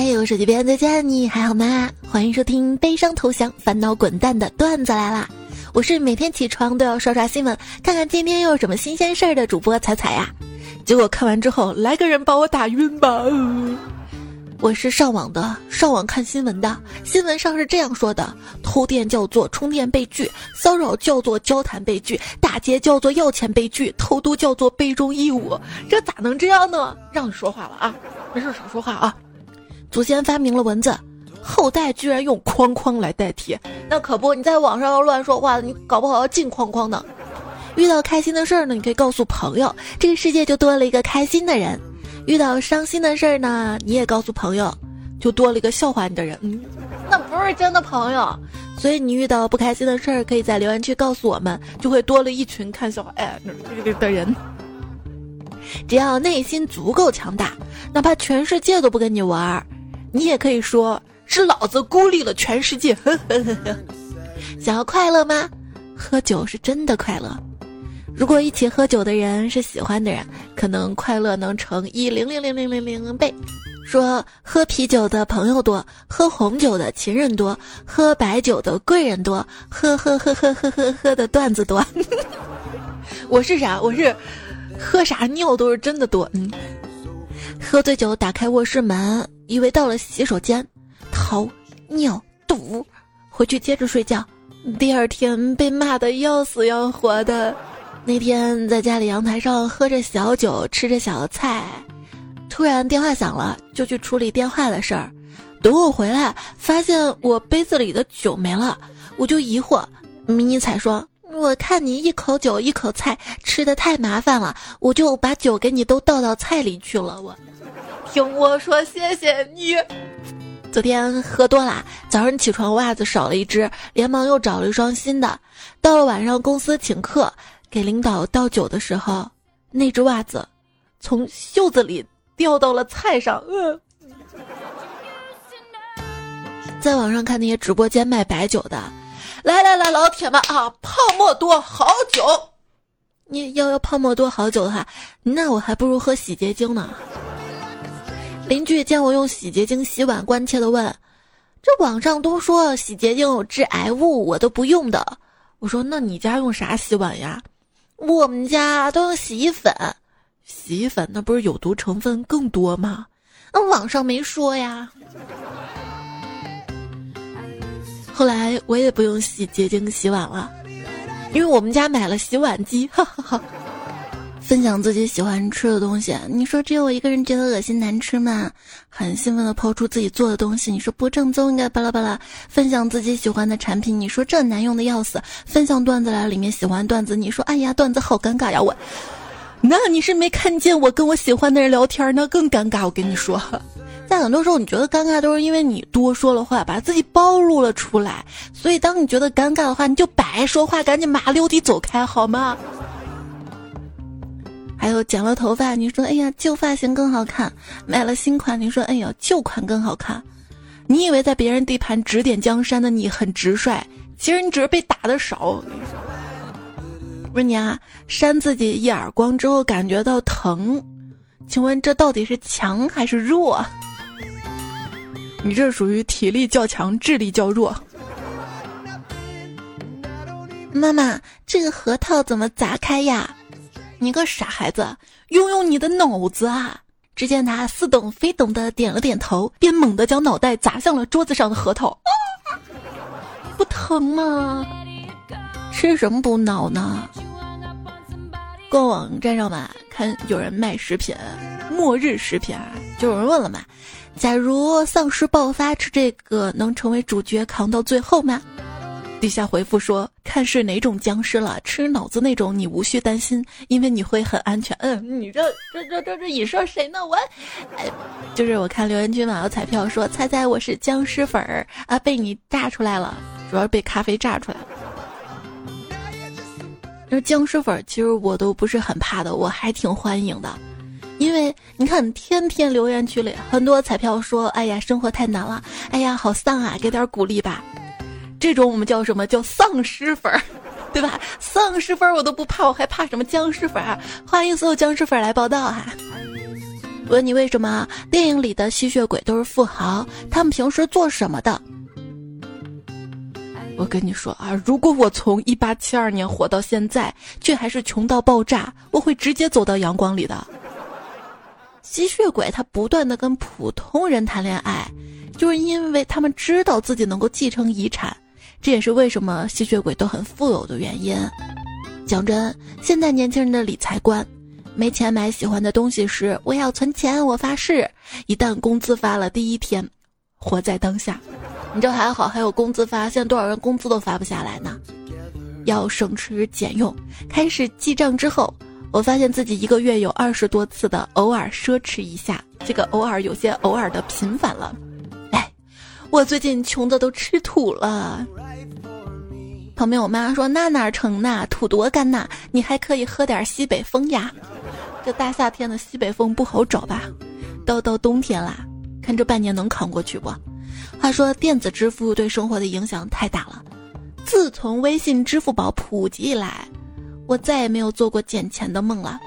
嘿，我手机边再见，你还好吗？欢迎收听悲伤投降、烦恼滚蛋的段子来啦！我是每天起床都要刷刷新闻，看看今天又有什么新鲜事儿的主播彩彩呀。结果看完之后，来个人把我打晕吧！我是上网的，上网看新闻的。新闻上是这样说的：偷电叫做充电被拒，骚扰叫做交谈被拒，打劫叫做要钱被拒，偷渡叫做杯中义务。这咋能这样呢？让你说话了啊！没事少说话啊！祖先发明了文字，后代居然用框框来代替，那可不，你在网上要乱说话，你搞不好要进框框呢。遇到开心的事儿呢，你可以告诉朋友，这个世界就多了一个开心的人；遇到伤心的事儿呢，你也告诉朋友，就多了一个笑话你的人。嗯，那不是真的朋友。所以你遇到不开心的事儿，可以在留言区告诉我们，就会多了一群看笑话哎的人。只要内心足够强大，哪怕全世界都不跟你玩儿。你也可以说是老子孤立了全世界。呵呵呵想要快乐吗？喝酒是真的快乐。如果一起喝酒的人是喜欢的人，可能快乐能乘一零零零零零零倍。说喝啤酒的朋友多，喝红酒的情人多，喝白酒的贵人多，喝喝喝喝喝喝喝的段子多。我是啥？我是喝啥尿都是真的多。嗯，喝醉酒打开卧室门。以为到了洗手间，逃尿堵，回去接着睡觉。第二天被骂的要死要活的。那天在家里阳台上喝着小酒，吃着小菜，突然电话响了，就去处理电话的事儿。等我回来，发现我杯子里的酒没了，我就疑惑。迷你彩说：“我看你一口酒一口菜，吃的太麻烦了，我就把酒给你都倒到菜里去了。”我。听我说，谢谢你。昨天喝多了，早上起床袜子少了一只，连忙又找了一双新的。到了晚上，公司请客，给领导倒酒的时候，那只袜子从袖子里掉到了菜上。呃，在网上看那些直播间卖白酒的，来来来，老铁们啊，泡沫多好酒。你要要泡沫多好酒的话，那我还不如喝洗洁精呢。邻居见我用洗洁精洗碗，关切的问：“这网上都说洗洁精有致癌物，我都不用的。”我说：“那你家用啥洗碗呀？”我们家都用洗衣粉。洗衣粉那不是有毒成分更多吗？那网上没说呀。后来我也不用洗洁精洗碗了，因为我们家买了洗碗机。哈哈哈。分享自己喜欢吃的东西，你说只有我一个人觉得恶心难吃吗？很兴奋的抛出自己做的东西，你说不正宗应该巴拉巴拉。分享自己喜欢的产品，你说这难用的要死。分享段子来里面喜欢段子，你说哎呀段子好尴尬呀我。那你是没看见我跟我喜欢的人聊天，那更尴尬。我跟你说，在很多时候你觉得尴尬都是因为你多说了话，把自己暴露了出来。所以当你觉得尴尬的话，你就白说话，赶紧麻溜地走开好吗？还有剪了头发，你说哎呀旧发型更好看；买了新款，你说哎呀旧款更好看。你以为在别人地盘指点江山的你很直率，其实你只是被打的少。不是你啊，扇自己一耳光之后感觉到疼，请问这到底是强还是弱？你这属于体力较强，智力较弱。妈妈，这个核桃怎么砸开呀？你个傻孩子，用用你的脑子啊！只见他似懂非懂的点了点头，便猛地将脑袋砸向了桌子上的核桃。不疼吗？吃什么补脑呢？逛网站上嘛，看有人卖食品，末日食品啊，就有人问了嘛：假如丧尸爆发，吃这个能成为主角扛到最后吗？底下回复说：“看是哪种僵尸了，吃脑子那种你无需担心，因为你会很安全。”嗯，你这这这这这你说谁呢？我，哎，就是我看留言区嘛，有彩票说：“猜猜我是僵尸粉儿啊，被你炸出来了，主要是被咖啡炸出来了。”那僵尸粉其实我都不是很怕的，我还挺欢迎的，因为你看天天留言区里很多彩票说：“哎呀，生活太难了，哎呀，好丧啊，给点鼓励吧。”这种我们叫什么叫丧尸粉儿，对吧？丧尸粉儿我都不怕，我还怕什么僵尸粉儿？欢迎所有僵尸粉儿来报道哈！问你为什么电影里的吸血鬼都是富豪？他们平时做什么的？我跟你说啊，如果我从一八七二年活到现在，却还是穷到爆炸，我会直接走到阳光里的。吸血鬼他不断的跟普通人谈恋爱，就是因为他们知道自己能够继承遗产，这也是为什么吸血鬼都很富有的原因。讲真，现在年轻人的理财观。没钱买喜欢的东西时，我要存钱。我发誓，一旦工资发了，第一天，活在当下。你这还好，还有工资发。现在多少人工资都发不下来呢？要省吃俭用。开始记账之后，我发现自己一个月有二十多次的偶尔奢侈一下。这个偶尔有些偶尔的频繁了。我最近穷的都吃土了。旁边我妈说：“那哪成呐？土多干呐！你还可以喝点西北风呀。”这大夏天的西北风不好找吧？到到冬天啦，看这半年能扛过去不？话说电子支付对生活的影响太大了。自从微信、支付宝普及以来，我再也没有做过捡钱的梦了。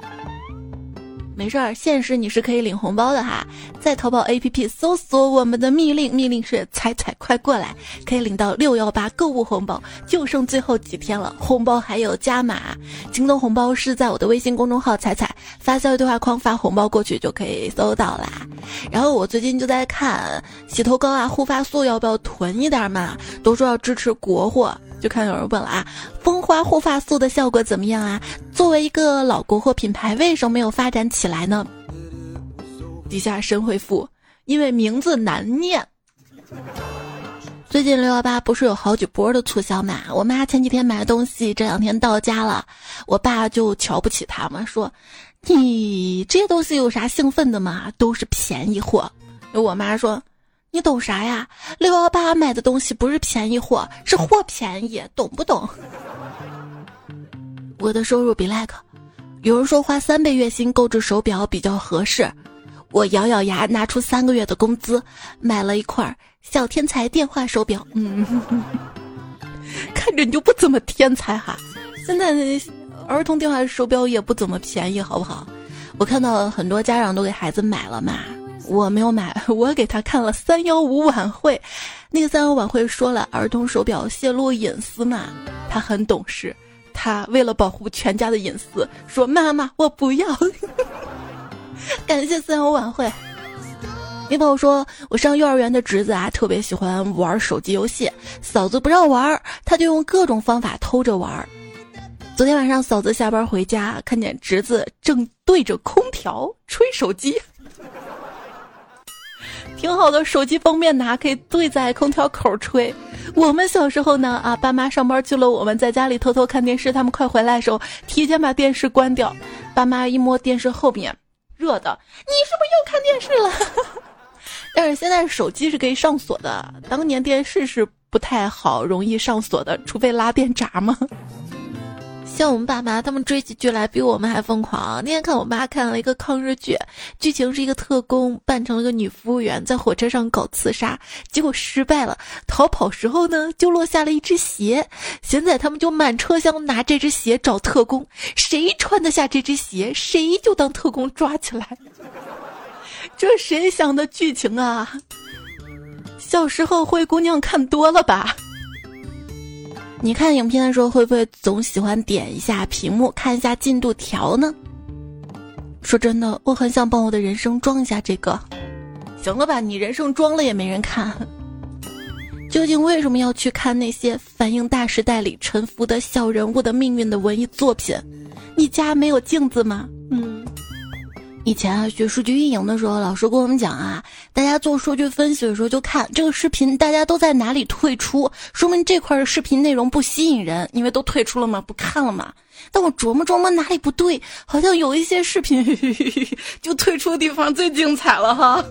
没事儿，现实你是可以领红包的哈，在淘宝 APP 搜索我们的密令，密令是彩彩快过来，可以领到六幺八购物红包，就剩最后几天了，红包还有加码。京东红包是在我的微信公众号彩彩发消息对话框发红包过去就可以搜到啦。然后我最近就在看洗头膏啊、护发素要不要囤一点嘛，都说要支持国货。就看有人问了啊，蜂花护发素的效果怎么样啊？作为一个老国货品牌，为什么没有发展起来呢？底下神回复：因为名字难念。最近六幺八不是有好几波的促销嘛？我妈前几天买的东西这两天到家了，我爸就瞧不起他嘛，说：“你这些东西有啥兴奋的嘛？都是便宜货。”我妈说。你懂啥呀？六幺八买的东西不是便宜货，是货便宜，懂不懂？我的收入比 like，有人说花三倍月薪购置手表比较合适，我咬咬牙拿出三个月的工资买了一块小天才电话手表。嗯，看着你就不怎么天才哈。现在儿童电话手表也不怎么便宜，好不好？我看到很多家长都给孩子买了嘛。我没有买，我给他看了三幺五晚会，那个三幺五晚会说了儿童手表泄露隐私嘛，他很懂事，他为了保护全家的隐私，说妈妈我不要。感谢三幺五晚会。你朋友说，我上幼儿园的侄子啊，特别喜欢玩手机游戏，嫂子不让玩，他就用各种方法偷着玩。昨天晚上嫂子下班回家，看见侄子正对着空调吹手机。挺好的，手机封面拿，可以对在空调口吹。我们小时候呢，啊，爸妈上班去了，我们在家里偷偷看电视，他们快回来的时候，提前把电视关掉。爸妈一摸电视后面，热的，你是不是又看电视了？但是现在手机是可以上锁的，当年电视是不太好，容易上锁的，除非拉电闸嘛。像我们爸妈，他们追起剧来比我们还疯狂。那天看我妈看了一个抗日剧，剧情是一个特工扮成了个女服务员，在火车上搞刺杀，结果失败了。逃跑时候呢，就落下了一只鞋。现在他们就满车厢拿这只鞋找特工，谁穿得下这只鞋，谁就当特工抓起来。这谁想的剧情啊？小时候灰姑娘看多了吧？你看影片的时候，会不会总喜欢点一下屏幕，看一下进度条呢？说真的，我很想帮我的人生装一下这个。行了吧，你人生装了也没人看。究竟为什么要去看那些反映大时代里沉浮的小人物的命运的文艺作品？你家没有镜子吗？嗯。以前啊，学数据运营的时候，老师跟我们讲啊，大家做数据分析的时候就看这个视频，大家都在哪里退出，说明这块的视频内容不吸引人，因为都退出了嘛，不看了嘛。但我琢磨琢磨哪里不对，好像有一些视频 就退出的地方最精彩了哈。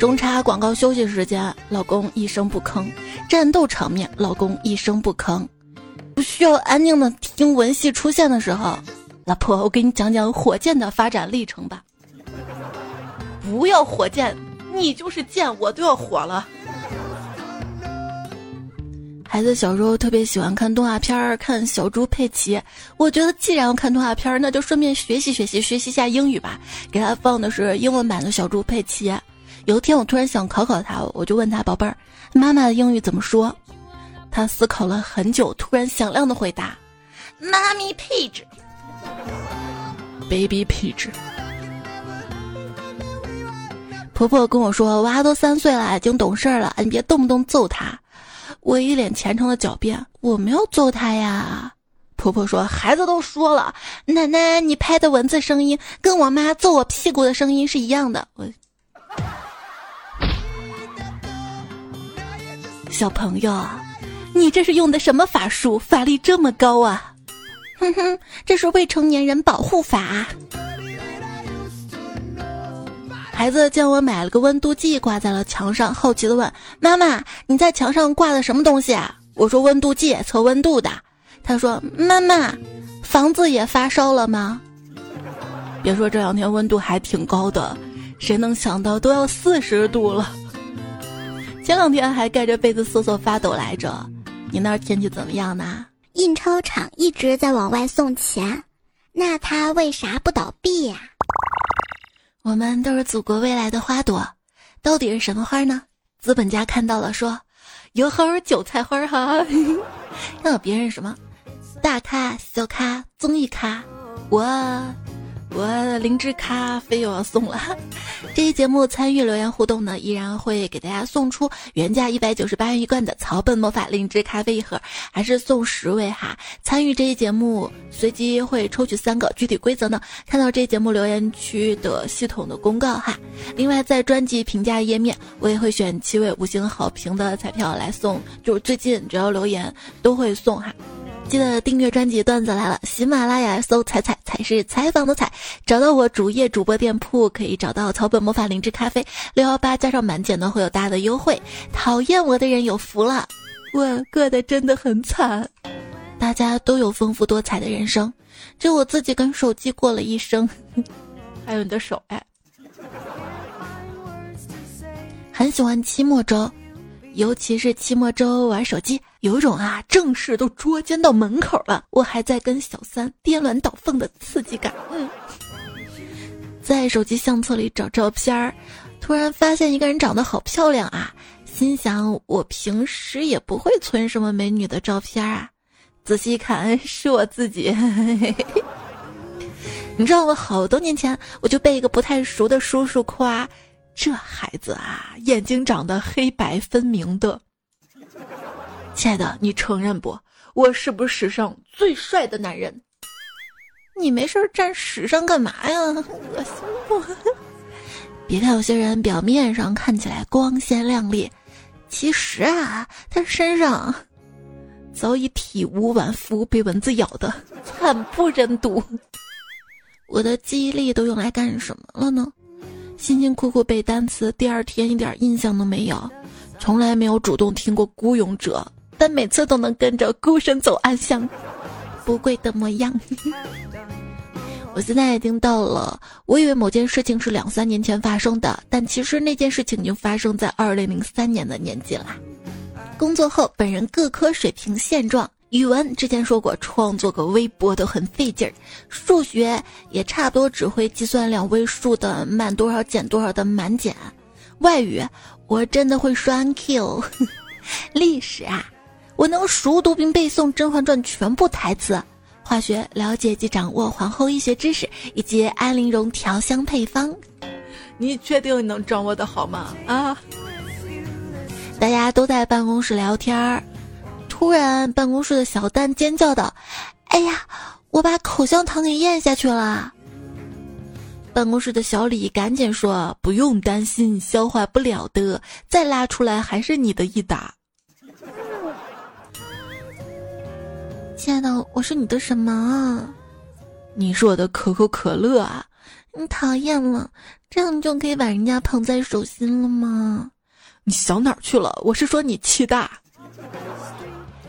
中插广告休息时间，老公一声不吭；战斗场面，老公一声不吭。不需要安静的听文戏出现的时候。老婆，我给你讲讲火箭的发展历程吧。不要火箭，你就是箭，我都要火了。孩子小时候特别喜欢看动画片儿，看小猪佩奇。我觉得既然要看动画片儿，那就顺便学习学习，学习一下英语吧。给他放的是英文版的小猪佩奇。有一天我突然想考考他，我就问他：“宝贝儿，妈妈的英语怎么说？”他思考了很久，突然响亮的回答：“妈咪 baby Page。”婆婆跟我说：“娃都三岁了，已经懂事了，你别动不动揍他。”我一脸虔诚的狡辩：“我没有揍他呀。”婆婆说：“孩子都说了，奶奶，你拍的文字声音跟我妈揍我屁股的声音是一样的。”我小朋友，你这是用的什么法术？法力这么高啊！哼哼，这是未成年人保护法。孩子见我买了个温度计挂在了墙上，好奇的问：“妈妈，你在墙上挂的什么东西啊？”我说：“温度计，测温度的。”他说：“妈妈，房子也发烧了吗？”别说这两天温度还挺高的，谁能想到都要四十度了。前两天还盖着被子瑟瑟发抖来着。你那儿天气怎么样呢？印钞厂一直在往外送钱，那它为啥不倒闭呀？我们都是祖国未来的花朵，到底是什么花呢？资本家看到了说：“有好韭菜花哈。”那别人什么？大咖、小咖、综艺咖，我。我灵芝咖啡又要送了，这一节目参与留言互动呢，依然会给大家送出原价一百九十八元一罐的草本魔法灵芝咖啡一盒，还是送十位哈。参与这一节目，随机会抽取三个，具体规则呢，看到这一节目留言区的系统的公告哈。另外在专辑评价页面，我也会选七位五星好评的彩票来送，就是最近只要留言都会送哈。记得订阅专辑《段子来了》，喜马拉雅搜“彩彩才是采访的彩”，找到我主页主播店铺可以找到草本魔法灵芝咖啡六幺八加上满减呢会有大的优惠。讨厌我的人有福了，我过得真的很惨。大家都有丰富多彩的人生，只有我自己跟手机过了一生。还有你的手哎，很喜欢期末周。尤其是期末周玩手机，有种啊正事都捉奸到门口了，我还在跟小三颠鸾倒凤的刺激感。嗯，在手机相册里找照片儿，突然发现一个人长得好漂亮啊，心想我平时也不会存什么美女的照片啊，仔细一看是我自己。你知道我好多年前我就被一个不太熟的叔叔夸。这孩子啊，眼睛长得黑白分明的。亲爱的，你承认不？我是不是史上最帅的男人？你没事站史上干嘛呀？恶心不？别看有些人表面上看起来光鲜亮丽，其实啊，他身上早已体无完肤，被蚊子咬的惨不忍睹。我的记忆力都用来干什么了呢？辛辛苦苦背单词，第二天一点印象都没有，从来没有主动听过《孤勇者》，但每次都能跟着孤身走暗巷，不跪的模样。我现在已经到了，我以为某件事情是两三年前发生的，但其实那件事情已经发生在二零零三年的年纪了。工作后，本人各科水平现状。语文之前说过，创作个微博都很费劲儿，数学也差不多只会计算两位数的满多少减多少的满减，外语我真的会双 Q，历史啊，我能熟读并背诵《甄嬛传》全部台词，化学了解及掌握皇后医学知识以及安陵容调香配方，你确定你能掌握的好吗？啊，大家都在办公室聊天儿。突然，办公室的小蛋尖叫道：“哎呀，我把口香糖给咽下去了！”办公室的小李赶紧说：“不用担心，消化不了的，再拉出来还是你的一打。”亲爱的，我是你的什么？你是我的可口可乐啊！你讨厌了，这样你就可以把人家捧在手心了吗？你想哪儿去了？我是说你气大。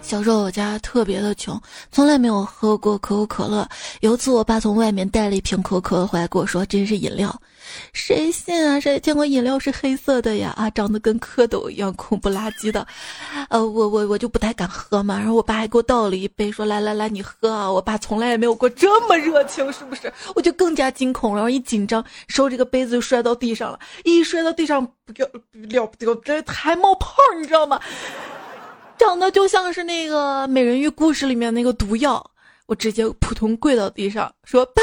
小时候我家特别的穷，从来没有喝过可口可乐。有一次我爸从外面带了一瓶可口可乐回来，跟我说这是饮料。谁信啊？谁见过饮料是黑色的呀？啊，长得跟蝌蚪一样，恐怖垃圾的。呃，我我我就不太敢喝嘛。然后我爸还给我倒了一杯，说来来来，你喝啊。我爸从来也没有过这么热情，是不是？我就更加惊恐，然后一紧张，收这个杯子就摔到地上了。一摔到地上，不了了不得，这还冒泡，你知道吗？长得就像是那个美人鱼故事里面那个毒药，我直接扑通跪到地上说：“爸，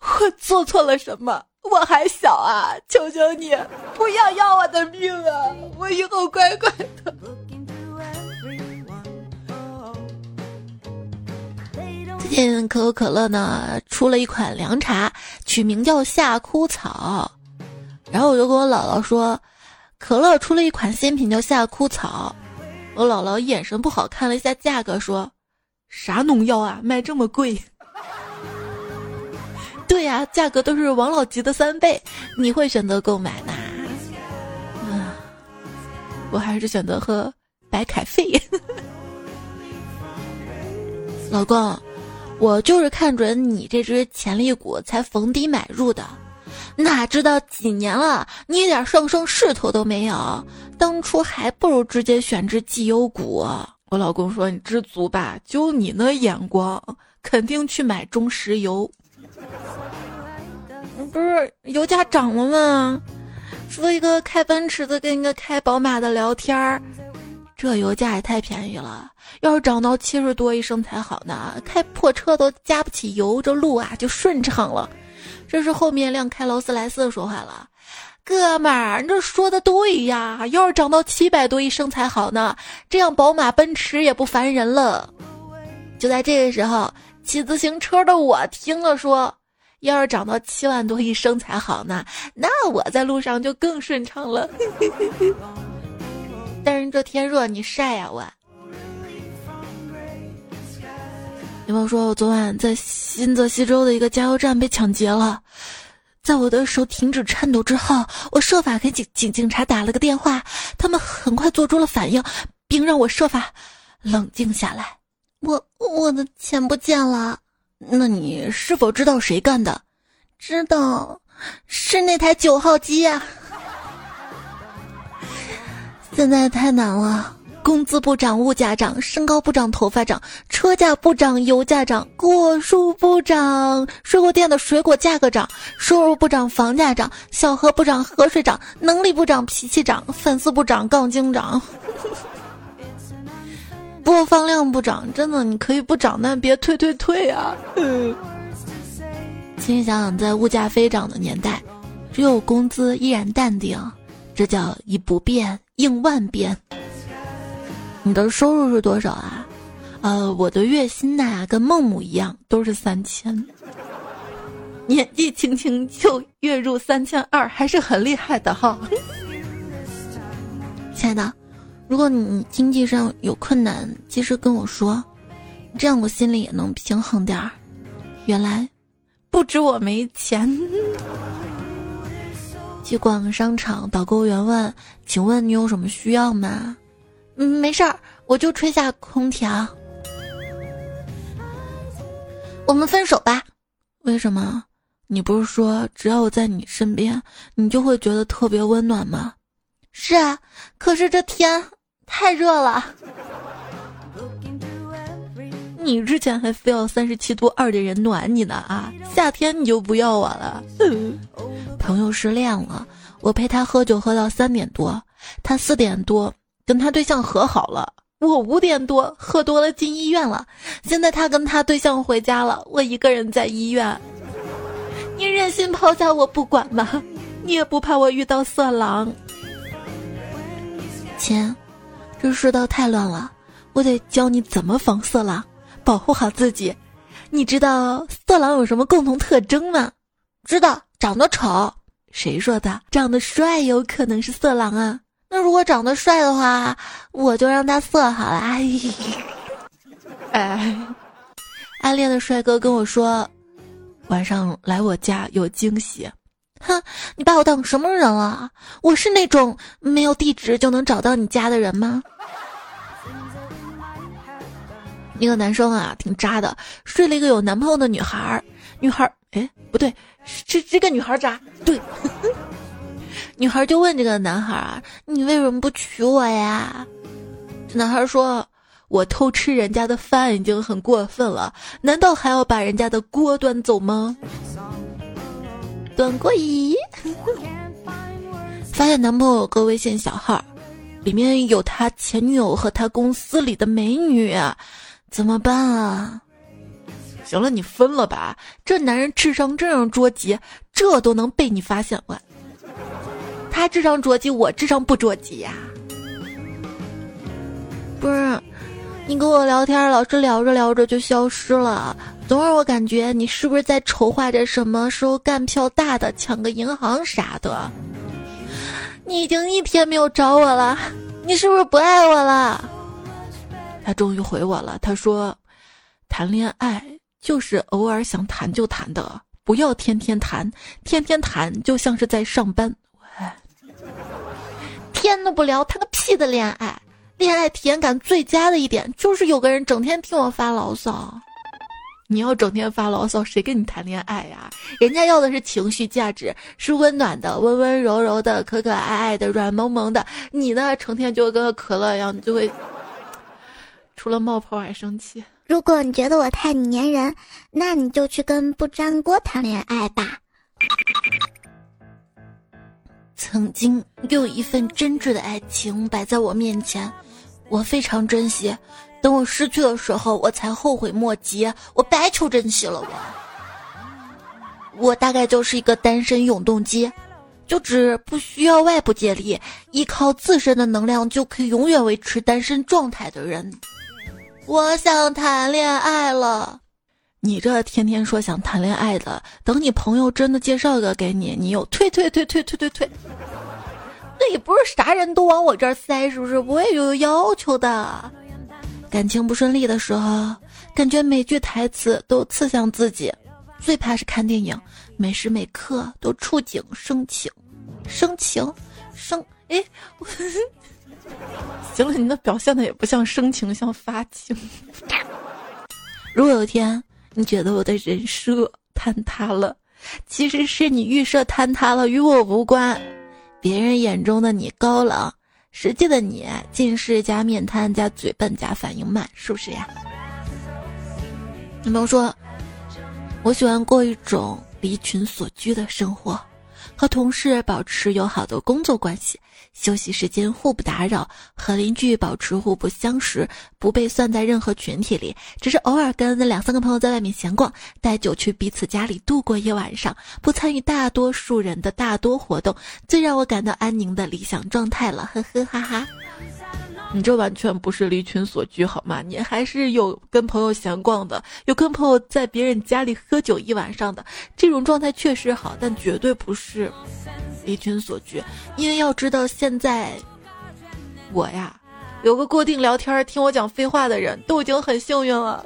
我做错了什么？我还小啊，求求你不要要我的命啊！我以后乖乖的。”最近可口可乐呢出了一款凉茶，取名叫夏枯草，然后我就跟我姥姥说，可乐出了一款新品叫夏枯草。我姥姥眼神不好，看了一下价格，说：“啥农药啊，卖这么贵？” 对呀，价格都是王老吉的三倍，你会选择购买吗？嗯，我还是选择喝白凯费。老公，我就是看准你这只潜力股才逢低买入的。哪知道几年了，你一点上升势头都没有。当初还不如直接选只绩优股。我老公说：“你知足吧，就你那眼光，肯定去买中石油。”不是油价涨了吗？说一个开奔驰的跟一个开宝马的聊天儿，这油价也太便宜了。要是涨到七十多一升才好呢，开破车都加不起油，这路啊就顺畅了。这是后面辆开劳斯莱斯的说话了，哥们儿，你这说的对呀，要是涨到七百多一升才好呢，这样宝马、奔驰也不烦人了。就在这个时候，骑自行车的我听了说，要是涨到七万多一升才好呢，那我在路上就更顺畅了。但是这天热，你晒呀我。有朋友说，我昨晚在新泽西州的一个加油站被抢劫了，在我的手停止颤抖之后，我设法给警警警察打了个电话，他们很快做出了反应，并让我设法冷静下来。我我的钱不见了，那你是否知道谁干的？知道，是那台九号机呀。现在太难了。工资不涨，物价涨；身高不涨，头发涨；车价不涨，油价涨；果树不涨，水果店的水果价格涨；收入不涨，房价涨；小河不涨，河水涨；能力不涨，脾气涨；粉丝不涨，杠精涨；播放量不涨，真的你可以不涨，但别退退退啊！请想想，在物价飞涨的年代，只有工资依然淡定，这叫以不变应万变。你的收入是多少啊？呃，我的月薪呐，跟孟母一样，都是三千。年纪轻轻就月入三千二，还是很厉害的哈。亲爱的，如果你经济上有困难，及时跟我说，这样我心里也能平衡点儿。原来，不止我没钱。去逛商场，导购员问：“请问你有什么需要吗？”嗯，没事儿，我就吹下空调。我们分手吧？为什么？你不是说只要我在你身边，你就会觉得特别温暖吗？是啊，可是这天太热了。你之前还非要三十七度二的人暖你呢啊！夏天你就不要我了。朋友失恋了，我陪他喝酒喝到三点多，他四点多。跟他对象和好了，我五点多喝多了进医院了。现在他跟他对象回家了，我一个人在医院。你忍心抛下我不管吗？你也不怕我遇到色狼？亲，这世道太乱了，我得教你怎么防色狼，保护好自己。你知道色狼有什么共同特征吗？知道，长得丑。谁说的？长得帅有可能是色狼啊？那如果长得帅的话，我就让他色好了。哎，暗恋的帅哥跟我说，晚上来我家有惊喜。哼，你把我当什么人了？我是那种没有地址就能找到你家的人吗？一个男生啊，挺渣的，睡了一个有男朋友的女孩儿。女孩儿，哎，不对，这这个女孩渣。对，女孩就问这个男孩啊：“你为什么不娶我呀？”这男孩说：“我偷吃人家的饭已经很过分了，难道还要把人家的锅端走吗？”端过咦？发现男朋友有个微信小号，里面有他前女友和他公司里的美女，怎么办啊？行了，你分了吧。这男人智商这样捉急，这都能被你发现完。他智商捉急，我智商不捉急呀。不是，你跟我聊天，老是聊着聊着就消失了。总让我感觉你是不是在筹划着什么时候干票大的，抢个银行啥的。你已经一天没有找我了，你是不是不爱我了？他终于回我了，他说：“谈恋爱就是偶尔想谈就谈的，不要天天谈，天天谈就像是在上班。” 天都不聊，谈个屁的恋爱！恋爱体验感最佳的一点就是有个人整天听我发牢骚。你要整天发牢骚，谁跟你谈恋爱呀？人家要的是情绪价值，是温暖的、温温柔柔的、可可爱爱的、软萌萌的。你呢，成天就跟个可乐一样，你就会 除了冒泡还生气。如果你觉得我太粘人，那你就去跟不粘锅谈恋爱吧。曾经有一份真挚的爱情摆在我面前，我非常珍惜。等我失去的时候，我才后悔莫及。我白求珍惜了，我。我大概就是一个单身永动机，就只不需要外部借力，依靠自身的能量就可以永远维持单身状态的人。我想谈恋爱了，你这天天说想谈恋爱的，等你朋友真的介绍一个给你，你又退退退退退退退。那也不是啥人都往我这儿塞，是不是？我也有要求的。感情不顺利的时候，感觉每句台词都刺向自己。最怕是看电影，每时每刻都触景生情，生情，生哎，行了，你那表现的也不像生情，像发情。如果有一天你觉得我的人设坍塌了，其实是你预设坍塌了，与我无关。别人眼中的你高冷。实际的你，近视加面瘫加嘴笨加反应慢，是不是呀？有朋友说，我喜欢过一种离群所居的生活，和同事保持友好的工作关系，休息时间互不打扰，和邻居保持互不相识，不被算在任何群体里，只是偶尔跟两三个朋友在外面闲逛，带酒去彼此家里度过一晚上，不参与大多数人的大多活动，最让我感到安宁的理想状态了，呵呵哈哈。你这完全不是离群所居好吗？你还是有跟朋友闲逛的，有跟朋友在别人家里喝酒一晚上的，这种状态确实好，但绝对不是离群所居。因为要知道，现在我呀，有个固定聊天听我讲废话的人都已经很幸运了。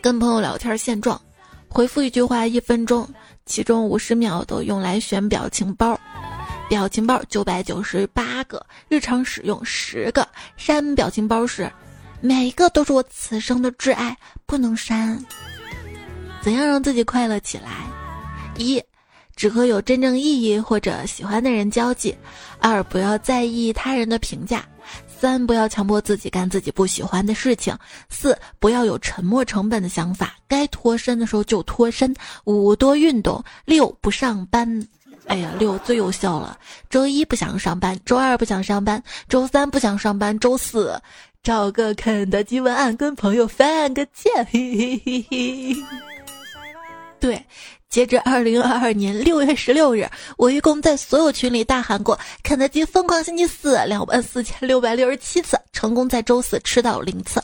跟朋友聊天现状，回复一句话一分钟，其中五十秒都用来选表情包。表情包九百九十八个，日常使用十个。删表情包时，每一个都是我此生的挚爱，不能删。怎样让自己快乐起来？一，只和有真正意义或者喜欢的人交际；二，不要在意他人的评价；三，不要强迫自己干自己不喜欢的事情；四，不要有沉没成本的想法，该脱身的时候就脱身；五，多运动；六，不上班。哎呀，六最有效了。周一不想上班，周二不想上班，周三不想上班，周四找个肯德基文案跟朋友犯个 贱。对，截至二零二二年六月十六日，我一共在所有群里大喊过“肯德基疯狂星期四”两万四千六百六十七次，成功在周四吃到零次。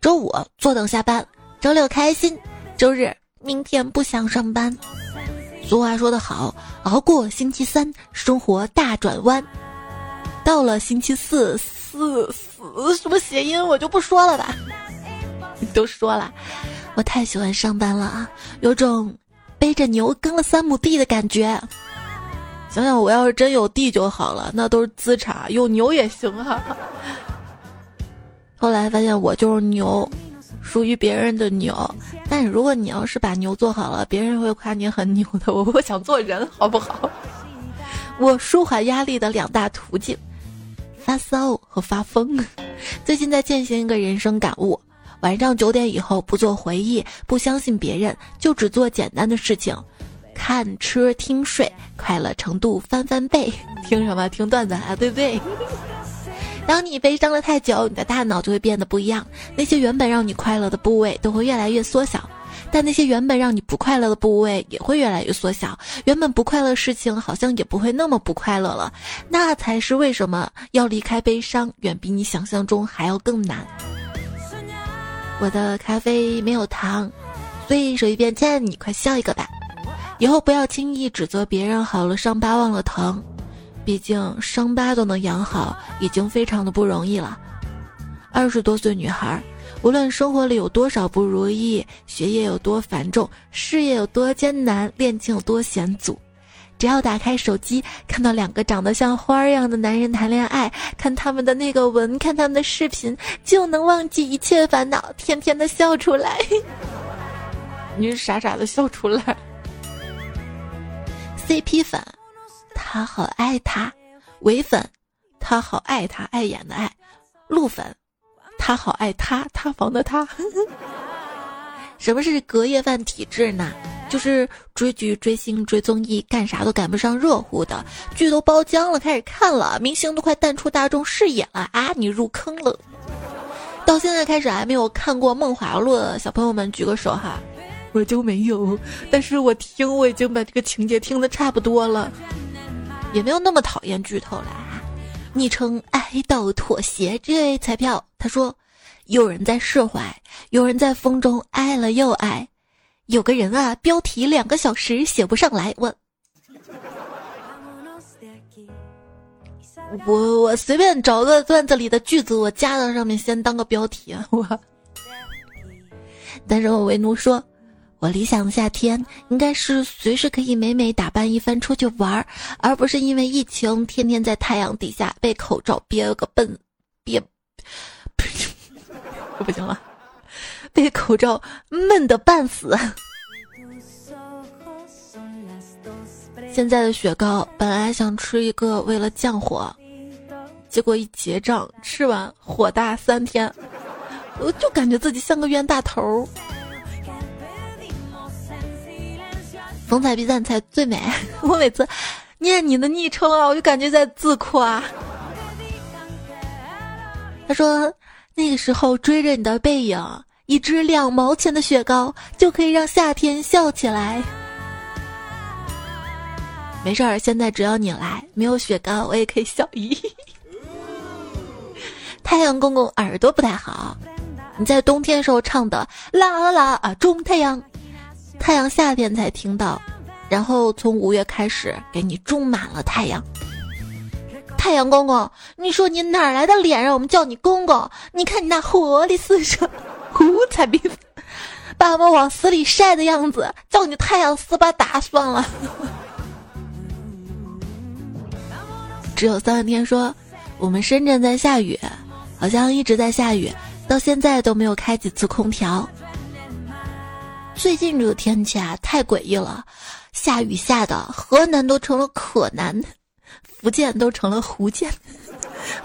周五坐等下班，周六开心，周日明天不想上班。俗话说得好，熬过星期三，生活大转弯。到了星期四，四死什么谐音我就不说了吧。都说了，我太喜欢上班了啊，有种背着牛耕了三亩地的感觉。想想我要是真有地就好了，那都是资产，有牛也行啊。后来发现我就是牛，属于别人的牛。但如果你要是把牛做好了，别人会夸你很牛的。我我想做人，好不好？我舒缓压力的两大途径：发骚和发疯。最近在践行一个人生感悟：晚上九点以后不做回忆，不相信别人，就只做简单的事情，看、吃、听、睡，快乐程度翻翻倍。听什么？听段子啊，对不对？当你悲伤了太久，你的大脑就会变得不一样。那些原本让你快乐的部位都会越来越缩小，但那些原本让你不快乐的部位也会越来越缩小。原本不快乐的事情好像也不会那么不快乐了。那才是为什么要离开悲伤，远比你想象中还要更难。我的咖啡没有糖，所以手一边，亲爱的你快笑一个吧。以后不要轻易指责别人好了伤疤忘了疼。毕竟伤疤都能养好，已经非常的不容易了。二十多岁女孩，无论生活里有多少不如意，学业有多繁重，事业有多艰难，恋情有多险阻，只要打开手机，看到两个长得像花儿一样的男人谈恋爱，看他们的那个文，看他们的视频，就能忘记一切烦恼，甜甜的笑出来。你是傻傻的笑出来。CP 粉。他好爱他，唯粉，他好爱他，爱演的爱，路粉，他好爱他，塌房的他。什么是隔夜饭体质呢？就是追剧、追星、追综艺，干啥都赶不上热乎的，剧都包浆了，开始看了，明星都快淡出大众视野了啊！你入坑了。到现在开始还没有看过《梦华录》的小朋友们举个手哈，我就没有，但是我听我已经把这个情节听得差不多了。也没有那么讨厌剧透了！昵称爱到妥协这位彩票他说：“有人在释怀，有人在风中爱了又爱，有个人啊，标题两个小时写不上来。”我我我随便找个段子里的句子，我加到上面先当个标题啊！我，但是我为奴说。我理想的夏天应该是随时可以美美打扮一番出去玩儿，而不是因为疫情天天在太阳底下被口罩憋了个笨，憋，我 不行了，被口罩闷得半死。现在的雪糕本来想吃一个为了降火，结果一结账吃完火大三天，我就感觉自己像个冤大头。逢彩必赞才最美。我每次念你的昵称啊，我就感觉在自夸。他说：“那个时候追着你的背影，一支两毛钱的雪糕就可以让夏天笑起来。”没事儿，现在只要你来，没有雪糕我也可以笑。咦，太阳公公耳朵不太好，你在冬天时候唱的啦啦啦啊，中太阳。太阳夏天才听到，然后从五月开始给你种满了太阳。太阳公公，你说你哪来的脸让我们叫你公公？你看你那活力四射、五彩缤纷，把我们往死里晒的样子，叫你太阳斯巴达算了。只有三万天说，我们深圳在下雨，好像一直在下雨，到现在都没有开几次空调。最近这个天气啊，太诡异了，下雨下的河南都成了可南，福建都成了福建，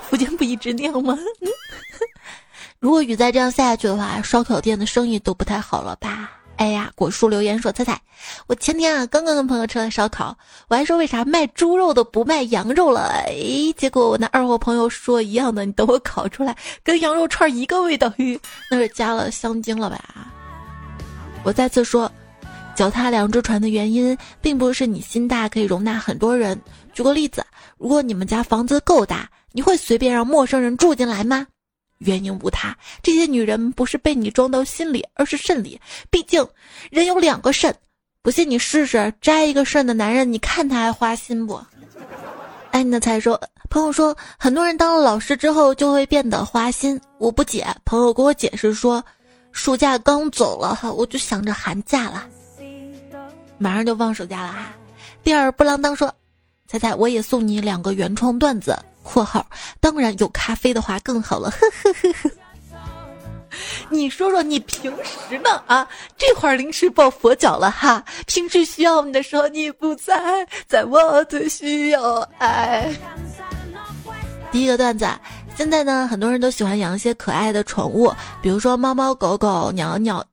福建不一直那样吗？如果雨再这样下下去的话，烧烤店的生意都不太好了吧？哎呀，果树留言说：“彩彩，我前天啊刚刚跟朋友吃了烧烤，我还说为啥卖猪肉的不卖羊肉了？哎，结果我那二货朋友说一样的，你等我烤出来，跟羊肉串一个味道，那是加了香精了吧？”我再次说，脚踏两只船的原因，并不是你心大可以容纳很多人。举个例子，如果你们家房子够大，你会随便让陌生人住进来吗？原因无他，这些女人不是被你装到心里，而是肾里。毕竟，人有两个肾，不信你试试，摘一个肾的男人，你看他还花心不？哎，你的才说，朋友说，很多人当了老师之后就会变得花心，我不解。朋友给我解释说。暑假刚走了哈，我就想着寒假了，马上就放暑假了哈。第二布朗当说：“猜猜，我也送你两个原创段子。”（括号当然有咖啡的话更好了。）呵呵呵呵。你说说你平时呢？啊，这会儿临时抱佛脚了哈。平时需要你的时候你不在，在我最需要爱。第一个段子，现在呢，很多人都喜欢养一些可爱的宠物，比如说猫猫狗狗、鸟鸟，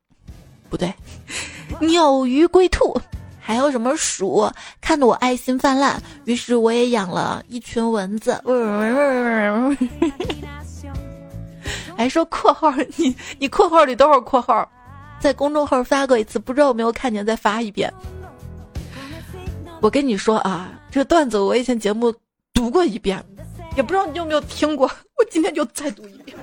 不对，鸟鱼龟兔。还有什么鼠？看得我爱心泛滥，于是我也养了一群蚊子。还说括号，你你括号里都是括号，在公众号发过一次，不知道有没有看见？再发一遍。我跟你说啊，这段子我以前节目读过一遍，也不知道你有没有听过。我今天就再读一遍。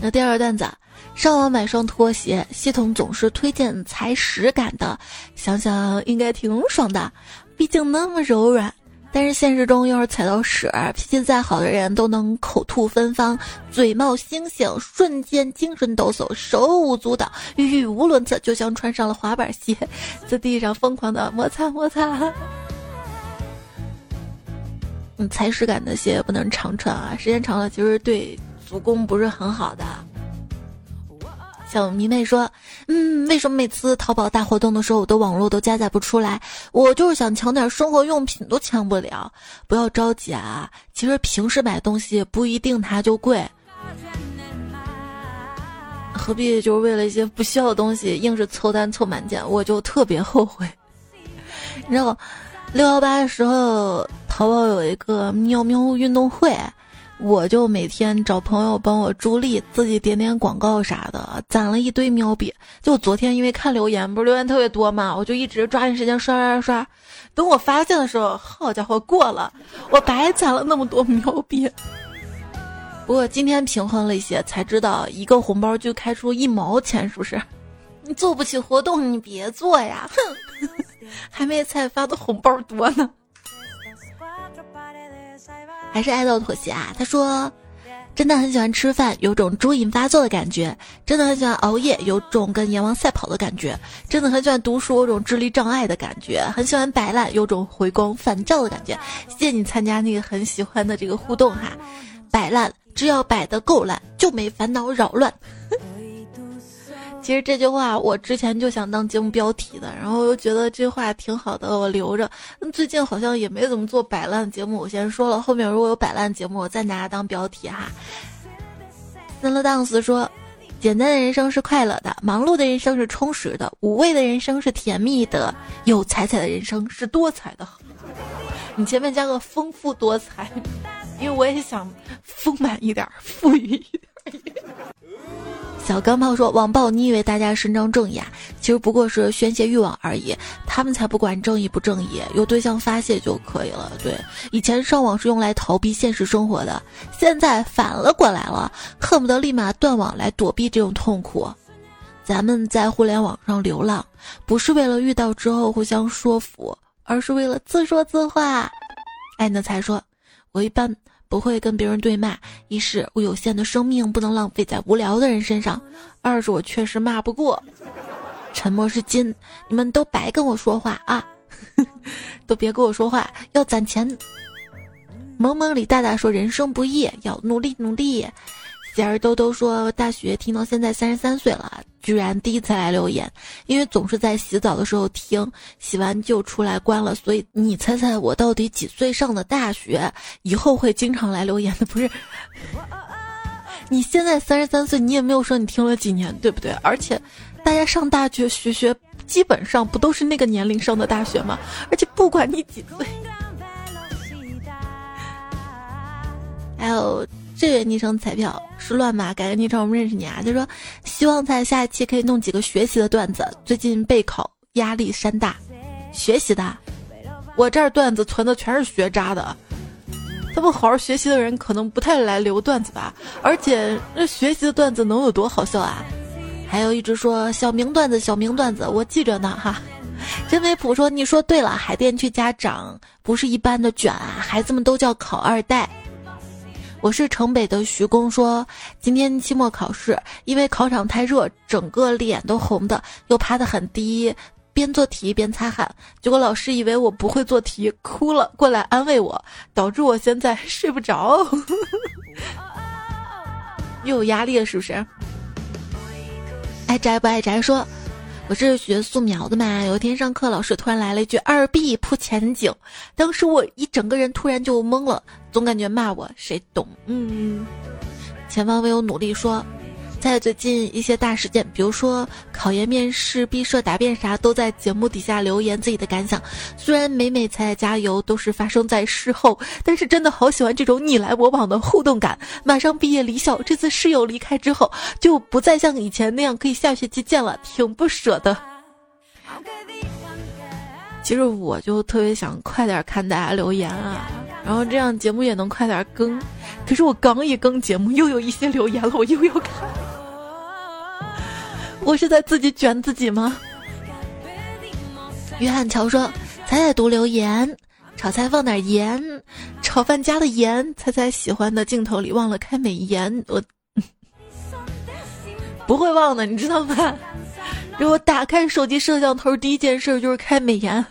那第二个段子。上网买双拖鞋，系统总是推荐踩屎感的，想想应该挺爽的，毕竟那么柔软。但是现实中要是踩到屎，脾气再好的人都能口吐芬芳，嘴冒星星，瞬间精神抖擞，手舞足蹈，语无伦次，就像穿上了滑板鞋，在地上疯狂的摩擦摩擦。嗯，踩屎感的鞋不能常穿啊，时间长了其实对足弓不是很好的。小迷妹说：“嗯，为什么每次淘宝大活动的时候，我的网络都加载不出来？我就是想抢点生活用品都抢不了。不要着急啊，其实平时买东西不一定它就贵，何必就是为了一些不需要的东西硬是凑单凑满减？我就特别后悔。你知道，六幺八的时候，淘宝有一个喵喵运动会。”我就每天找朋友帮我助力，自己点点广告啥的，攒了一堆喵币。就昨天因为看留言，不是留言特别多嘛，我就一直抓紧时间刷刷刷。等我发现的时候，好家伙，过了，我白攒了那么多喵币。不过今天平衡了一些，才知道一个红包就开出一毛钱，是不是？你做不起活动，你别做呀！哼，还没菜发的红包多呢。还是爱豆妥协啊！他说，真的很喜欢吃饭，有种猪瘾发作的感觉；真的很喜欢熬夜，有种跟阎王赛跑的感觉；真的很喜欢读书，有种智力障碍的感觉；很喜欢摆烂，有种回光返照的感觉。谢谢你参加那个很喜欢的这个互动哈！摆烂，只要摆的够烂，就没烦恼扰乱。其实这句话我之前就想当节目标题的，然后又觉得这话挺好的，我留着。最近好像也没怎么做摆烂节目，我先说了，后面如果有摆烂节目，我再拿它当标题哈。森乐 dance 说：简单的人生是快乐的，忙碌的人生是充实的，无味的人生是甜蜜的，有彩彩的人生是多彩的。你前面加个丰富多彩，因为我也想丰满一点，富裕一点。小钢炮说：“网暴，你以为大家伸张正义啊？其实不过是宣泄欲望而已。他们才不管正义不正义，有对象发泄就可以了。对，以前上网是用来逃避现实生活的，现在反了过来了，恨不得立马断网来躲避这种痛苦。咱们在互联网上流浪，不是为了遇到之后互相说服，而是为了自说自话。哎，那才说，我一般。”不会跟别人对骂，一是我有限的生命不能浪费在无聊的人身上，二是我确实骂不过。沉默是金，你们都白跟我说话啊，都别跟我说话，要攒钱。萌萌李大大说人生不易，要努力努力。喜儿兜兜说：“大学听到现在三十三岁了，居然第一次来留言，因为总是在洗澡的时候听，洗完就出来关了。所以你猜猜我到底几岁上的大学？以后会经常来留言的，不是？你现在三十三岁，你也没有说你听了几年，对不对？而且，大家上大学学学，基本上不都是那个年龄上的大学吗？而且不管你几岁，还有。”这位昵称彩票是乱码，改个昵称我们认识你啊。他说希望在下一期可以弄几个学习的段子，最近备考压力山大，学习的，我这儿段子存的全是学渣的，他不好好学习的人可能不太来留段子吧。而且那学习的段子能有多好笑啊？还有一直说小明段子，小明段子，我记着呢哈。真维普说你说对了，海淀区家长不是一般的卷啊，孩子们都叫考二代。我是城北的徐工，说今天期末考试，因为考场太热，整个脸都红的，又趴得很低，边做题边擦汗，结果老师以为我不会做题，哭了，过来安慰我，导致我现在 睡不着。又有压力了，是不是？爱宅不爱宅说，我是学素描的嘛。有一天上课，老师突然来了一句“二 B 铺前景”，当时我一整个人突然就懵了，总感觉骂我谁懂？嗯，前方唯有努力说。在最近一些大事件，比如说考研、面试、毕设、答辩啥，都在节目底下留言自己的感想。虽然每每才在加油都是发生在事后，但是真的好喜欢这种你来我往的互动感。马上毕业离校，这次室友离开之后，就不再像以前那样可以下学期见了，挺不舍得。其实我就特别想快点看大家留言啊，然后这样节目也能快点更。可是我刚一更节目，又有一些留言了，我又要看。我是在自己卷自己吗？约翰乔说：“彩彩读留言，炒菜放点盐，炒饭加了盐。彩彩喜欢的镜头里忘了开美颜，我 不会忘的，你知道吗？如果打开手机摄像头，第一件事就是开美颜。”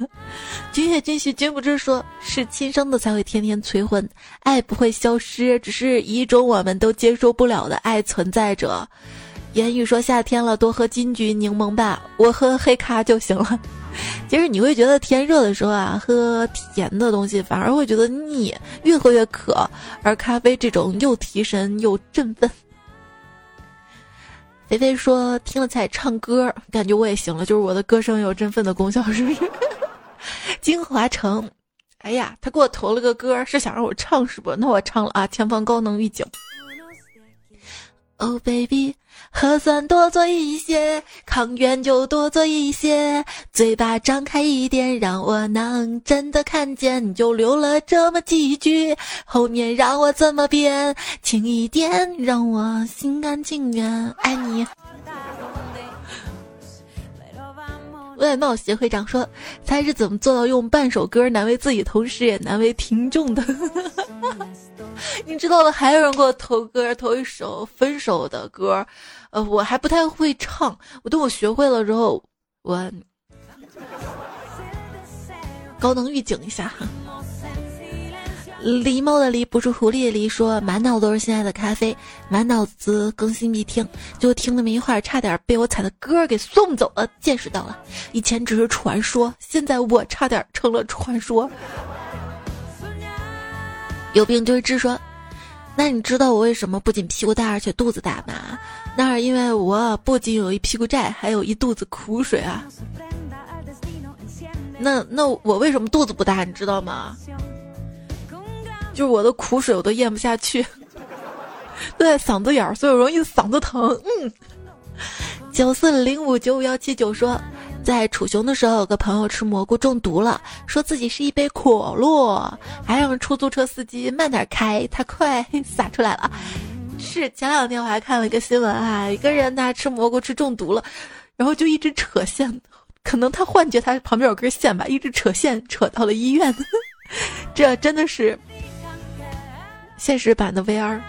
君血君血君不知说是亲生的才会天天催婚，爱不会消失，只是一种我们都接受不了的爱存在着。言语说夏天了，多喝金桔柠檬吧，我喝黑咖就行了。其实你会觉得天热的时候啊，喝甜的东西反而会觉得腻，越喝越渴。而咖啡这种又提神又振奋。菲菲说听了才唱歌，感觉我也行了，就是我的歌声有振奋的功效，是不是？金华城，哎呀，他给我投了个歌，是想让我唱是不？那我唱了啊，前方高能预警。Oh baby。核酸多做一些，抗原就多做一些，嘴巴张开一点，让我能真的看见。你就留了这么几句，后面让我怎么编？轻一点，让我心甘情愿爱你。外贸协会长说：“他是怎么做到用半首歌难为自己，同时也难为听众的？” 你知道的，还有人给我投歌，投一首分手的歌。呃，我还不太会唱，我等我学会了之后，我 高能预警一下。狸猫的狸不是狐狸的狸，说满脑子都是心爱的咖啡，满脑子更新必听，就听那么一会儿，差点被我踩的歌给送走了。见识到了，以前只是传说，现在我差点成了传说。有病就是治说，那你知道我为什么不仅屁股大而且肚子大吗？那是因为我不仅有一屁股债，还有一肚子苦水啊。那那我为什么肚子不大？你知道吗？就是我的苦水我都咽不下去，都在嗓子眼儿，所以容易嗓子疼。嗯，九四零五九五幺七九说，在楚雄的时候，有个朋友吃蘑菇中毒了，说自己是一杯可乐，还让出租车司机慢点开，他快 洒出来了。是前两天我还看了一个新闻啊，一个人他吃蘑菇吃中毒了，然后就一直扯线，可能他幻觉他旁边有根线吧，一直扯线扯到了医院，这真的是。现实版的 VR。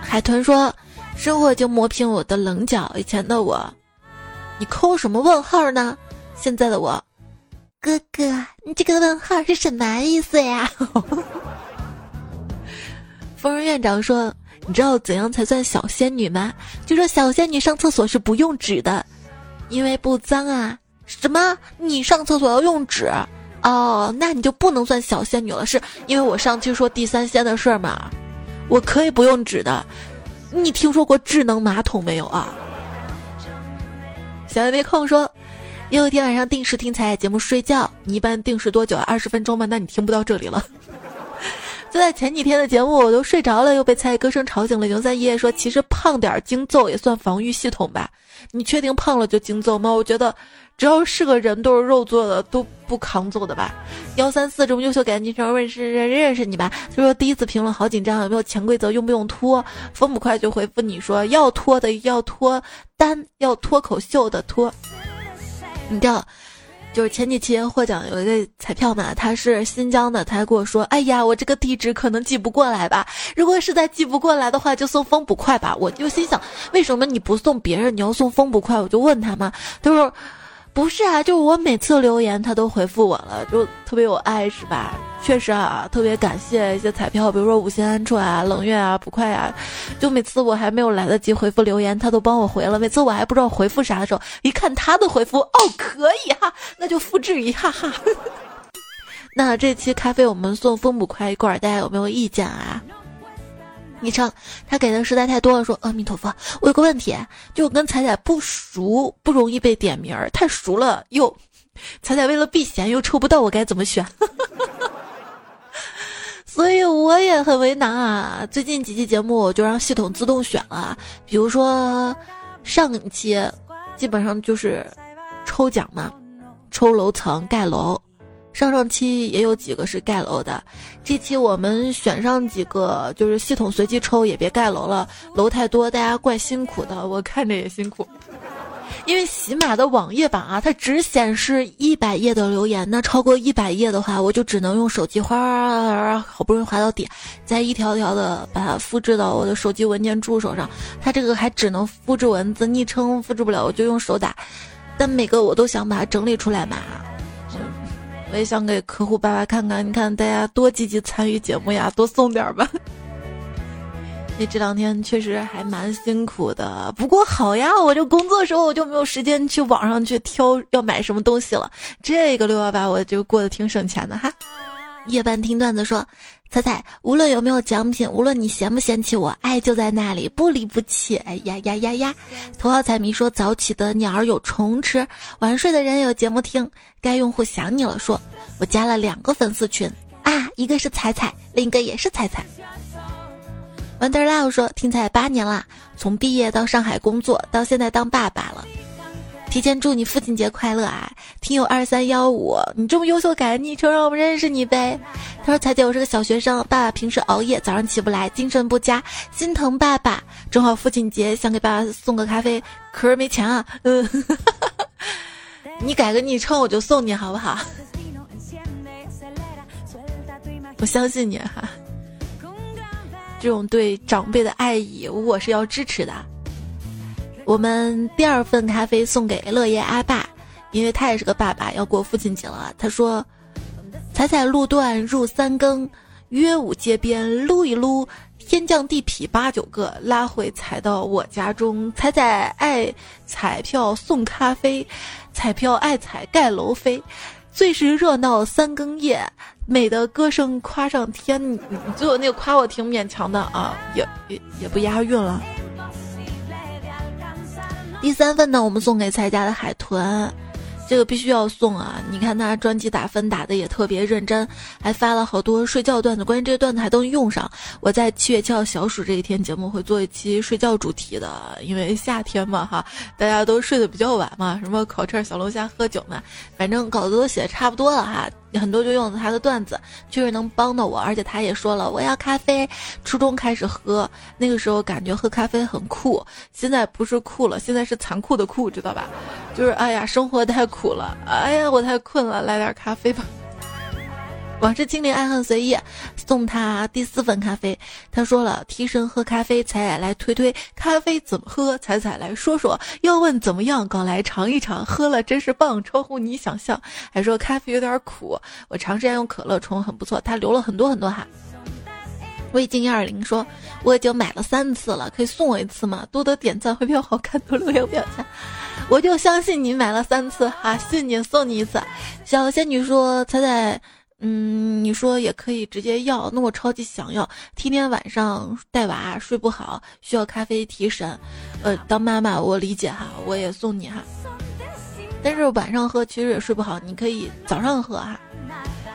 海豚说：“生活就磨平我的棱角。以前的我，你扣什么问号呢？现在的我，哥哥，你这个问号是什么意思呀？” 疯人院长说：“你知道怎样才算小仙女吗？就说小仙女上厕所是不用纸的，因为不脏啊。什么？你上厕所要用纸？”哦，那你就不能算小仙女了，是因为我上期说第三仙的事儿嘛？我可以不用纸的。你听说过智能马桶没有啊？小爱没空说，有一天晚上定时听彩节目睡觉，你一般定时多久？二十分钟吗？那你听不到这里了。就在前几天的节目，我都睡着了，又被蔡歌声吵醒了。牛三爷爷说，其实胖点儿惊揍也算防御系统吧？你确定胖了就惊揍吗？我觉得。只要是个人，都是肉做的，都不扛揍的吧？幺三四这么优秀，赶紧承认识认识你吧。就说第一次评论好紧张，有没有潜规则？用不用脱？风不快就回复你说要脱的要脱单，要脱口秀的脱。你知道，就是前几期获奖有一个彩票嘛，他是新疆的，他还跟我说，哎呀，我这个地址可能寄不过来吧？如果实在寄不过来的话，就送风不快吧。我就心想，为什么你不送别人，你要送风不快？我就问他嘛，他说。不是啊，就是我每次留言他都回复我了，就特别有爱，是吧？确实啊，特别感谢一些彩票，比如说五星安处啊、冷月啊、捕快啊，就每次我还没有来得及回复留言，他都帮我回了。每次我还不知道回复啥的时候，一看他的回复，哦，可以哈，那就复制一下哈。那这期咖啡我们送风捕快一罐，大家有没有意见啊？昵称他给的实在太多了，说阿弥陀佛，我有个问题，就跟彩彩不熟，不容易被点名儿，太熟了又，彩彩为了避嫌又抽不到，我该怎么选？所以我也很为难啊。最近几期节目就让系统自动选了，比如说上一期基本上就是抽奖嘛，抽楼层盖楼。上上期也有几个是盖楼的，这期我们选上几个，就是系统随机抽，也别盖楼了，楼太多，大家怪辛苦的，我看着也辛苦。因为喜马的网页版啊，它只显示一百页的留言，那超过一百页的话，我就只能用手机哗，好不容易滑到底，再一条条的把它复制到我的手机文件助手上。它这个还只能复制文字，昵称复制不了，我就用手打。但每个我都想把它整理出来嘛。我也想给客户爸爸看看，你看大家多积极参与节目呀，多送点吧。你 这两天确实还蛮辛苦的，不过好呀，我就工作的时候我就没有时间去网上去挑要买什么东西了。这个六幺八我就过得挺省钱的哈。夜半听段子说。彩彩，无论有没有奖品，无论你嫌不嫌弃我，爱就在那里，不离不弃。哎呀呀呀呀！头号彩迷说早起的鸟儿有虫吃，晚睡的人有节目听。该用户想你了，说我加了两个粉丝群啊，一个是彩彩，另一个也是彩彩。Wonder Love 说听彩八年了，从毕业到上海工作，到现在当爸爸了。提前祝你父亲节快乐啊！听友二三幺五，你这么优秀，改个昵称让我们认识你呗。他说：“彩姐，我是个小学生，爸爸平时熬夜，早上起不来，精神不佳，心疼爸爸。正好父亲节，想给爸爸送个咖啡，可是没钱啊。嗯，你改个昵称，我就送你好不好？我相信你哈，这种对长辈的爱意，我是要支持的。”我们第二份咖啡送给乐业阿爸，因为他也是个爸爸，要过父亲节了。他说：“采采路段入三更，约舞街边撸一撸，天降地痞八九个，拉回踩到我家中。采采爱彩票送咖啡，彩票爱彩盖楼飞，最是热闹三更夜，美的歌声夸上天。你最后那个夸我挺勉强的啊，也也也不押韵了。”第三份呢，我们送给蔡家的海豚。这个必须要送啊！你看他专辑打分打的也特别认真，还发了好多睡觉段子，关于这些段子还都能用上。我在七月七号小暑这一天节目会做一期睡觉主题的，因为夏天嘛哈，大家都睡得比较晚嘛，什么烤串、小龙虾、喝酒嘛，反正稿子都写的差不多了哈，很多就用了他的段子，确实能帮到我。而且他也说了，我要咖啡。初中开始喝，那个时候感觉喝咖啡很酷，现在不是酷了，现在是残酷的酷，知道吧？就是哎呀，生活太苦苦了，哎呀，我太困了，来点咖啡吧。往事清零，爱恨随意，送他第四份咖啡。他说了，提神喝咖啡，彩彩来推推咖啡怎么喝，彩彩来说说。要问怎么样，搞来尝一尝，喝了真是棒，超乎你想象。还说咖啡有点苦，我长时间用可乐冲，很不错。他留了很多很多哈。魏静一二零说，我已经买了三次了，可以送我一次吗？多多点赞会比较好看，多留言表情。我就相信你买了三次哈，信你送你一次。小仙女说：“彩彩，嗯，你说也可以直接要，那我超级想要。天天晚上带娃睡不好，需要咖啡提神。呃，当妈妈我理解哈，我也送你哈。但是晚上喝其实也睡不好，你可以早上喝哈。”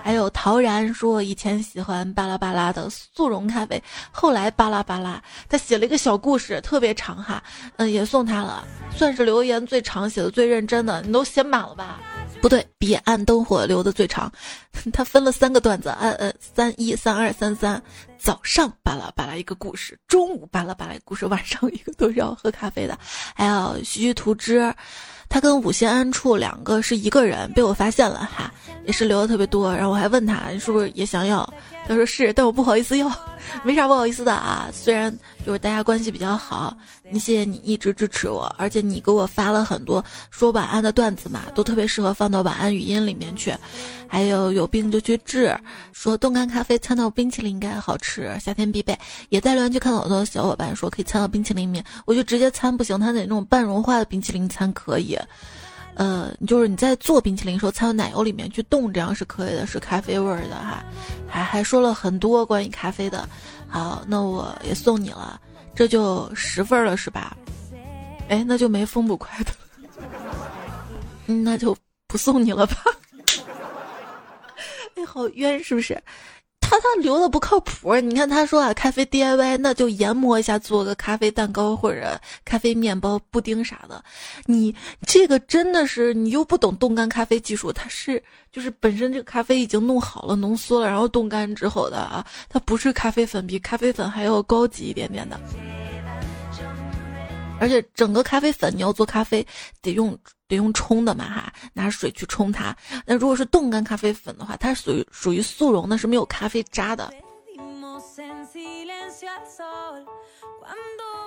还有陶然说，以前喜欢巴拉巴拉的速溶咖啡，后来巴拉巴拉，他写了一个小故事，特别长哈，嗯，也送他了，算是留言最长、写的最认真的。你都写满了吧？不对，彼岸灯火留的最长，他分了三个段子，呃呃，三一三二三三，早上巴拉巴拉一个故事，中午巴拉巴拉一个故事，晚上一个都是要喝咖啡的，还有徐徐图之。他跟五仙安处两个是一个人，被我发现了哈，也是留的特别多。然后我还问他，你是不是也想要？他说是，但我不好意思要，没啥不好意思的啊。虽然就是大家关系比较好，谢谢你一直支持我，而且你给我发了很多说晚安的段子嘛，都特别适合放到晚安语音里面去。还有有病就去治，说冻干咖啡掺到冰淇淋应该好吃，夏天必备。也在留言区看到很多小伙伴说可以掺到冰淇淋里面，我就直接掺不行，它得那种半融化的冰淇淋掺可以。呃，就是你在做冰淇淋时候掺到奶油里面去冻，这样是可以的，是咖啡味儿的哈。还还说了很多关于咖啡的，好，那我也送你了，这就十份了是吧？哎，那就没风捕快的，那就不送你了吧？哎，好冤是不是？他他留的不靠谱，你看他说啊，咖啡 DIY 那就研磨一下，做个咖啡蛋糕或者咖啡面包、布丁啥的。你这个真的是你又不懂冻干咖啡技术，它是就是本身这个咖啡已经弄好了、浓缩了，然后冻干之后的啊，它不是咖啡粉，比咖啡粉还要高级一点点的。而且整个咖啡粉你要做咖啡得用。得用冲的嘛哈，拿水去冲它。那如果是冻干咖啡粉的话，它属于属于速溶的，是没有咖啡渣的。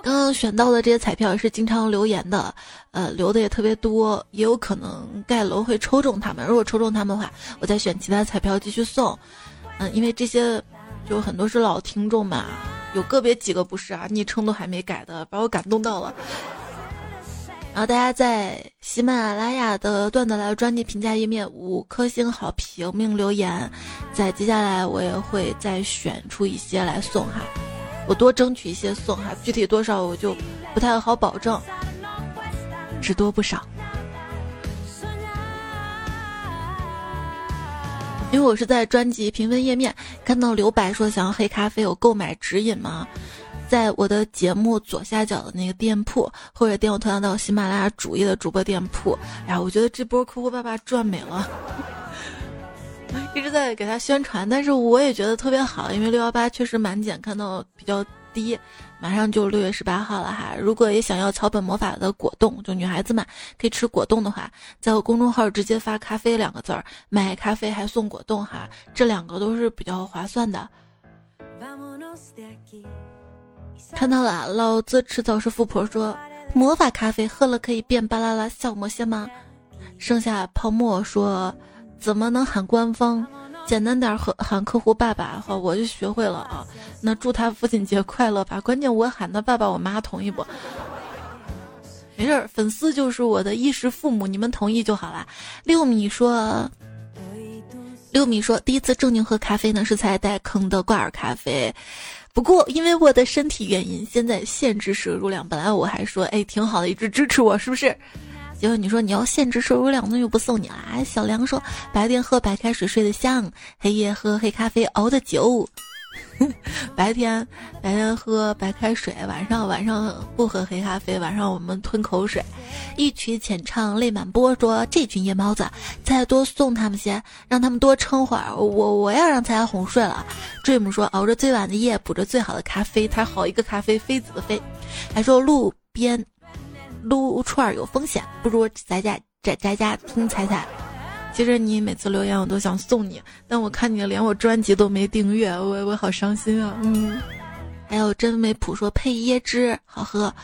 刚刚选到的这些彩票也是经常留言的，呃，留的也特别多，也有可能盖楼会抽中他们。如果抽中他们的话，我再选其他彩票继续送。嗯，因为这些就很多是老听众嘛，有个别几个不是啊，昵称都还没改的，把我感动到了。然后大家在喜马拉雅的段子来专辑评价页面五颗星好评并留言，在接下来我也会再选出一些来送哈，我多争取一些送哈，具体多少我就不太好保证，只多不少。因为我是在专辑评分页面看到刘白说想要黑咖啡有购买指引吗？在我的节目左下角的那个店铺，或者点我头像到喜马拉雅主页的主播店铺。哎呀，我觉得这波客户爸爸赚美了，一直在给他宣传，但是我也觉得特别好，因为六幺八确实满减，看到比较低。马上就六月十八号了哈，如果也想要草本魔法的果冻，就女孩子们可以吃果冻的话，在我公众号直接发“咖啡”两个字儿，买咖啡还送果冻哈，这两个都是比较划算的。看到了，老子迟早是富婆。说魔法咖啡喝了可以变巴啦啦小魔仙吗？剩下泡沫说怎么能喊官方？简单点和喊客户爸爸。好，我就学会了啊。那祝他父亲节快乐吧。关键我喊他爸爸，我妈同意不？没事儿，粉丝就是我的衣食父母，你们同意就好了。六米说，六米说第一次正经喝咖啡呢，是在带坑的挂耳咖啡。不过，因为我的身体原因，现在限制摄入量。本来我还说，哎，挺好的，一直支持我，是不是？结果你说你要限制摄入量，那就不送你啦。小梁说，白天喝白开水睡得香，黑夜喝黑咖啡熬的久。白天白天喝白开水，晚上晚上不喝黑咖啡，晚上我们吞口水。一曲浅唱泪满波，说这群夜猫子，再多送他们些，让他们多撑会儿。我我要让大家哄睡了。Dream 说熬着最晚的夜，补着最好的咖啡，他好一个咖啡妃子的妃。还说路边撸串有风险，不如在家在在家听彩彩。其实你每次留言我都想送你，但我看你连我专辑都没订阅，我我好伤心啊。嗯，还有真美普说配椰汁好喝，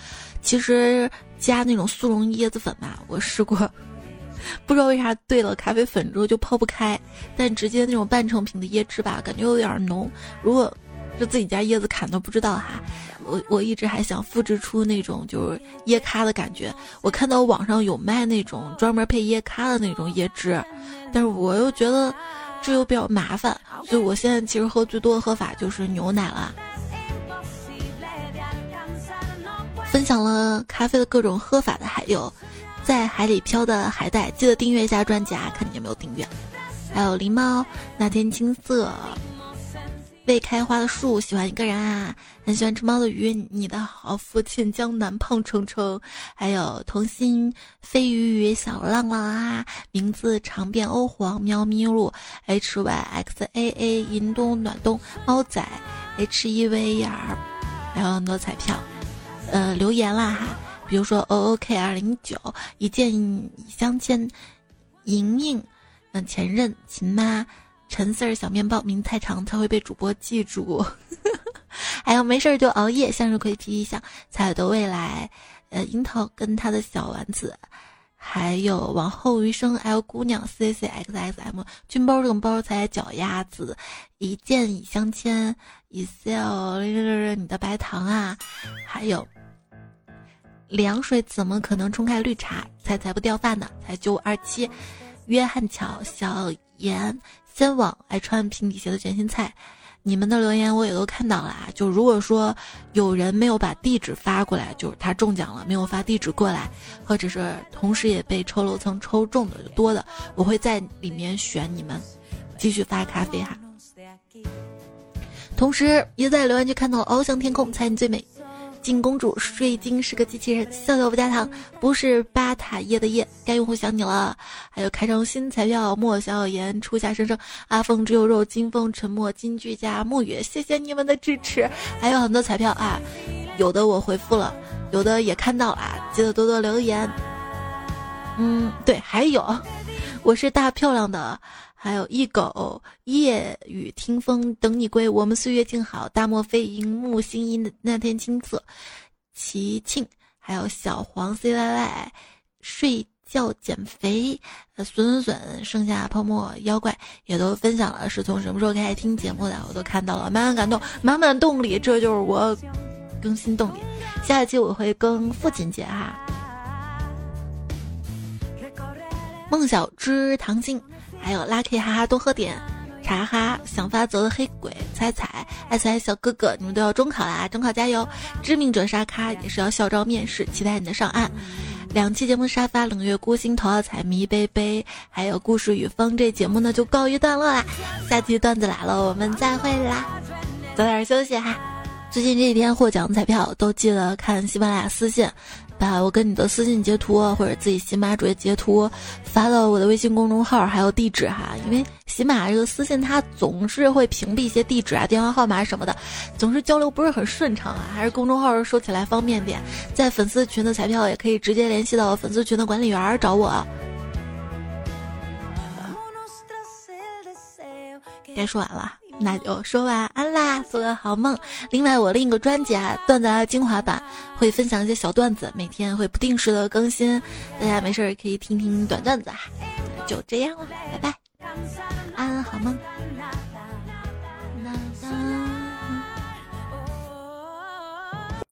其实加那种速溶椰子粉吧，我试过，不知道为啥兑了咖啡粉之后就泡不开，但直接那种半成品的椰汁吧，感觉有点浓。如果是自己家椰子砍的，不知道哈。我我一直还想复制出那种就是椰咖的感觉。我看到网上有卖那种专门配椰咖的那种椰汁，但是我又觉得这又比较麻烦，所以我现在其实喝最多的喝法就是牛奶了。分享了咖啡的各种喝法的还有在海里漂的海带，记得订阅一下专辑啊，看你有没有订阅。还有狸猫那天青色。未开花的树，喜欢一个人啊，很喜欢吃猫的鱼。你的好父亲江南胖成成，还有童心飞鱼鱼小浪浪啊，名字长变欧皇喵咪路 h y x a a 银冬暖冬猫仔 h e v r，还有很多彩票，呃留言啦哈，比如说 o o k 二零九一见相见，莹莹，嗯前任秦妈。陈四儿小面包名太长才会被主播记住。还有没事儿就熬夜，向日葵皮皮想彩的未来，呃，樱桃跟他的小丸子，还有往后余生，L 姑娘，C C X X M，军包这种包才脚丫子，一见已相牵，一笑你的白糖啊，还有凉水怎么可能冲开绿茶？才才不掉饭呢？才九五二七，约翰乔小严。先往爱穿平底鞋的卷心菜，你们的留言我也都看到了啊。就如果说有人没有把地址发过来，就是他中奖了，没有发地址过来，或者是同时也被抽楼层抽中的多的，我会在里面选你们，继续发咖啡哈。同时也在留言区看到了翱翔天空，猜你最美。金公主睡精是个机器人，笑笑不加糖，不是巴塔耶的耶。该用户想你了，还有开张新彩票，莫小小言，初夏生生，阿凤只有肉，金风沉默，金句加木雨，谢谢你们的支持，还有很多彩票啊，有的我回复了，有的也看到了啊，记得多多留言。嗯，对，还有，我是大漂亮的。还有一狗夜雨听风等你归，我们岁月静好。大漠飞萤木星阴的那天青色，齐庆，还有小黄 C Y Y，睡觉减肥，呃，损损损，剩下泡沫妖怪也都分享了，是从什么时候开始听节目的？我都看到了，满满感动，满满动力，这就是我更新动力。下一期我会更父亲节哈。梦晓之唐心。还有 Lucky 哈哈多喝点茶哈，想发则的黑鬼彩彩爱彩小哥哥，你们都要中考啦，中考加油！致命者沙咖也是要校招面试，期待你的上岸。两期节目沙发冷月孤星头号彩迷杯杯，还有故事与风这节目呢就告一段落啦。下期段子来了，我们再会啦，早点休息哈。最近这几天获奖彩票都记得看喜马拉雅私信。把我跟你的私信截图或者自己喜马主页截图发到我的微信公众号，还有地址哈，因为喜马这个私信它总是会屏蔽一些地址啊、电话号码什么的，总是交流不是很顺畅啊，还是公众号收起来方便点。在粉丝群的彩票也可以直接联系到粉丝群的管理员找我。该说完了。那就说晚安啦，做个好梦。另外，我另一个专辑啊，段子精华版会分享一些小段子，每天会不定时的更新，大家没事儿可以听听短段子啊。就这样了，拜拜，安好梦。